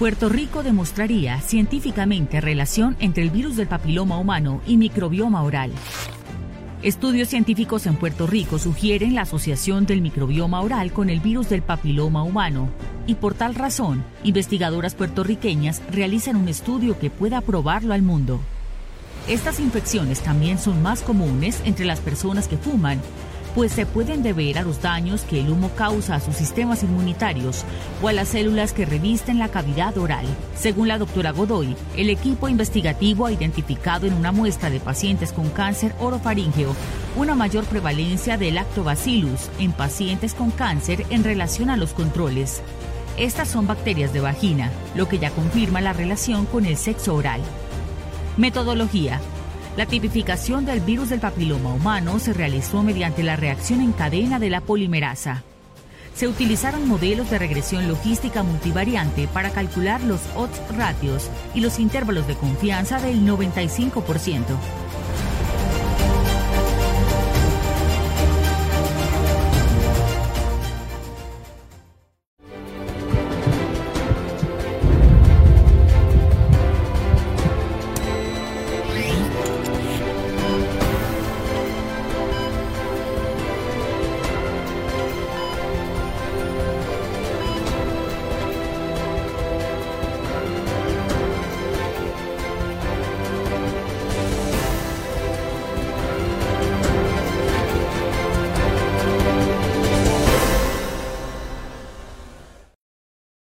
Puerto Rico demostraría científicamente relación entre el virus del papiloma humano y microbioma oral. Estudios científicos en Puerto Rico sugieren la asociación del microbioma oral con el virus del papiloma humano y por tal razón, investigadoras puertorriqueñas realizan un estudio que pueda probarlo al mundo. Estas infecciones también son más comunes entre las personas que fuman pues se pueden deber a los daños que el humo causa a sus sistemas inmunitarios o a las células que revisten la cavidad oral. Según la doctora Godoy, el equipo investigativo ha identificado en una muestra de pacientes con cáncer orofaríngeo una mayor prevalencia del lactobacillus en pacientes con cáncer en relación a los controles. Estas son bacterias de vagina, lo que ya confirma la relación con el sexo oral. Metodología. La tipificación del virus del papiloma humano se realizó mediante la reacción en cadena de la polimerasa. Se utilizaron modelos de regresión logística multivariante para calcular los odds ratios y los intervalos de confianza del 95%.